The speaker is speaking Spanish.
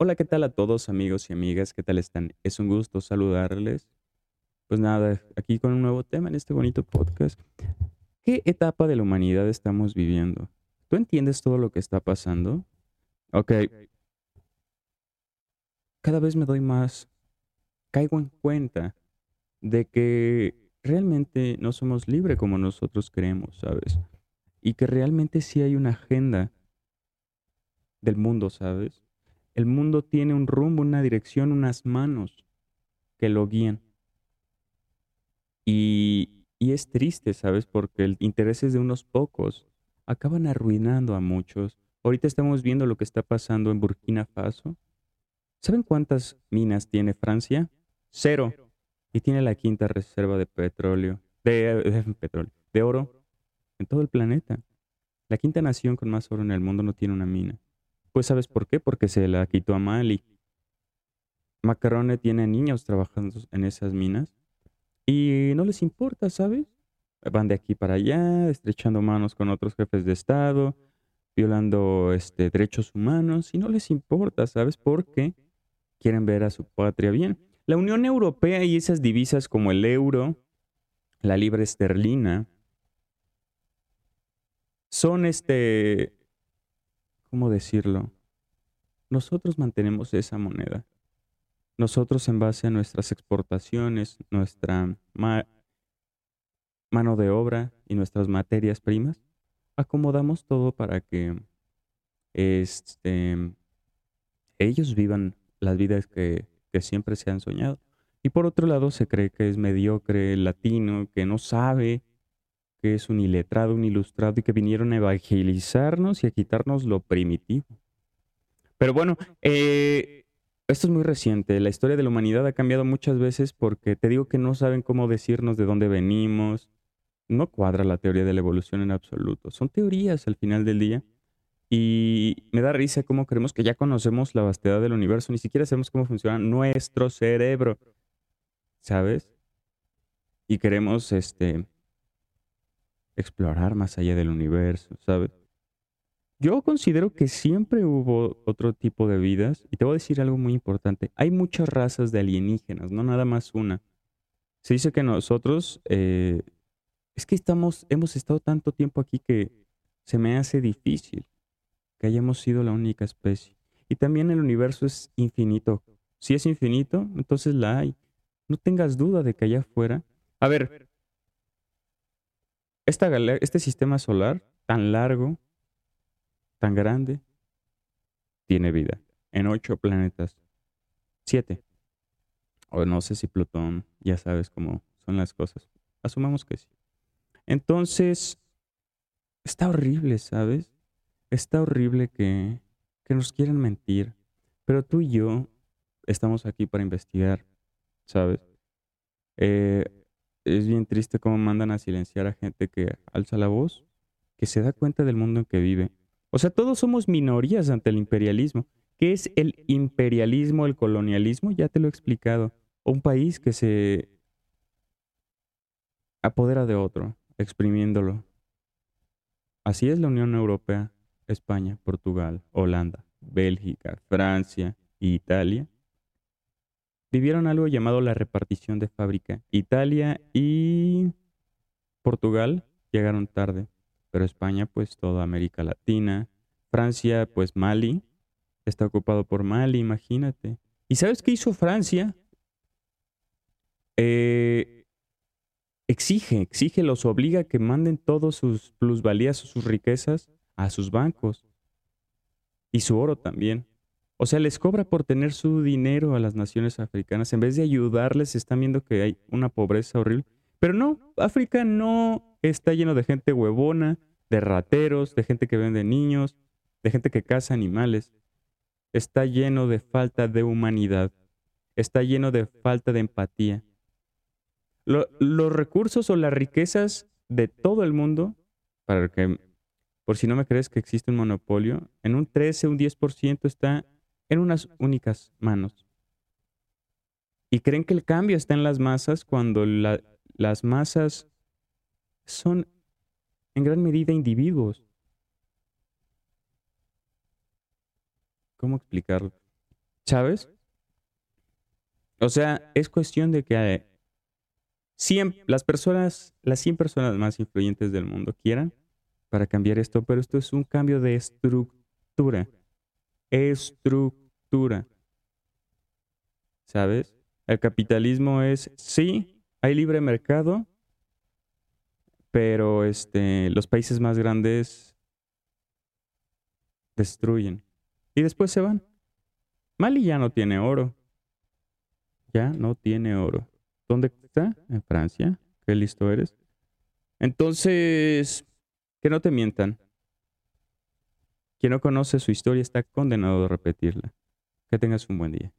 Hola, ¿qué tal a todos amigos y amigas? ¿Qué tal están? Es un gusto saludarles. Pues nada, aquí con un nuevo tema en este bonito podcast. ¿Qué etapa de la humanidad estamos viviendo? ¿Tú entiendes todo lo que está pasando? Ok. Cada vez me doy más, caigo en cuenta de que realmente no somos libres como nosotros creemos, ¿sabes? Y que realmente sí hay una agenda del mundo, ¿sabes? El mundo tiene un rumbo, una dirección, unas manos que lo guían. Y, es triste, ¿sabes? Porque el intereses de unos pocos acaban arruinando a muchos. Ahorita estamos viendo lo que está pasando en Burkina Faso. ¿Saben cuántas minas tiene Francia? Cero. Y tiene la quinta reserva de petróleo, de, de petróleo, de oro en todo el planeta. La quinta nación con más oro en el mundo no tiene una mina. Pues ¿sabes por qué? Porque se la quitó a Mali. Macarone tiene niños trabajando en esas minas y no les importa, ¿sabes? Van de aquí para allá, estrechando manos con otros jefes de Estado, violando este, derechos humanos y no les importa, ¿sabes? Porque quieren ver a su patria bien. La Unión Europea y esas divisas como el euro, la libra esterlina, son este ¿cómo decirlo? Nosotros mantenemos esa moneda. Nosotros en base a nuestras exportaciones, nuestra mano de obra y nuestras materias primas, acomodamos todo para que este, ellos vivan las vidas que, que siempre se han soñado. Y por otro lado se cree que es mediocre, latino, que no sabe, que es un iletrado, un ilustrado y que vinieron a evangelizarnos y a quitarnos lo primitivo. Pero bueno, eh, esto es muy reciente. La historia de la humanidad ha cambiado muchas veces porque te digo que no saben cómo decirnos de dónde venimos. No cuadra la teoría de la evolución en absoluto. Son teorías al final del día. Y me da risa cómo creemos que ya conocemos la vastedad del universo. Ni siquiera sabemos cómo funciona nuestro cerebro. ¿Sabes? Y queremos este, explorar más allá del universo, ¿sabes? Yo considero que siempre hubo otro tipo de vidas y te voy a decir algo muy importante. Hay muchas razas de alienígenas, no nada más una. Se dice que nosotros, eh, es que estamos, hemos estado tanto tiempo aquí que se me hace difícil que hayamos sido la única especie. Y también el universo es infinito. Si es infinito, entonces la hay. No tengas duda de que allá afuera. A ver, este sistema solar tan largo, tan grande, tiene vida en ocho planetas. Siete. O no sé si Plutón, ya sabes cómo son las cosas. Asumamos que sí. Entonces, está horrible, ¿sabes? Está horrible que, que nos quieran mentir. Pero tú y yo estamos aquí para investigar, ¿sabes? Eh, es bien triste cómo mandan a silenciar a gente que alza la voz, que se da cuenta del mundo en que vive. O sea, todos somos minorías ante el imperialismo. ¿Qué es el imperialismo, el colonialismo? Ya te lo he explicado. Un país que se apodera de otro, exprimiéndolo. Así es la Unión Europea, España, Portugal, Holanda, Bélgica, Francia e Italia vivieron algo llamado la repartición de fábrica. Italia y Portugal llegaron tarde, pero España pues toda América Latina, Francia pues Mali, está ocupado por Mali, imagínate. ¿Y sabes qué hizo Francia? Eh, exige, exige, los obliga a que manden todos sus plusvalías o sus riquezas a sus bancos y su oro también. O sea, les cobra por tener su dinero a las naciones africanas. En vez de ayudarles, están viendo que hay una pobreza horrible. Pero no, África no está lleno de gente huevona, de rateros, de gente que vende niños, de gente que caza animales. Está lleno de falta de humanidad. Está lleno de falta de empatía. los recursos o las riquezas de todo el mundo, para que, por si no me crees que existe un monopolio, en un 13, un 10% está en unas únicas manos. Y creen que el cambio está en las masas cuando las masas son en gran medida individuos. ¿Cómo explicarlo? ¿Sabes? O sea, es cuestión de que 100, las personas, las 100 personas más influyentes del mundo quieran para cambiar esto, pero esto es un cambio de estructura. Estructura. ¿Sabes? El capitalismo es, sí, hay libre mercado, pero este, los países más grandes destruyen y después se van. Mali ya no tiene oro. Ya no tiene oro. ¿Dónde está? En Francia. Qué listo eres. Entonces, que no te mientan. Quien no conoce su historia está condenado a repetirla. Que tengas un buen día.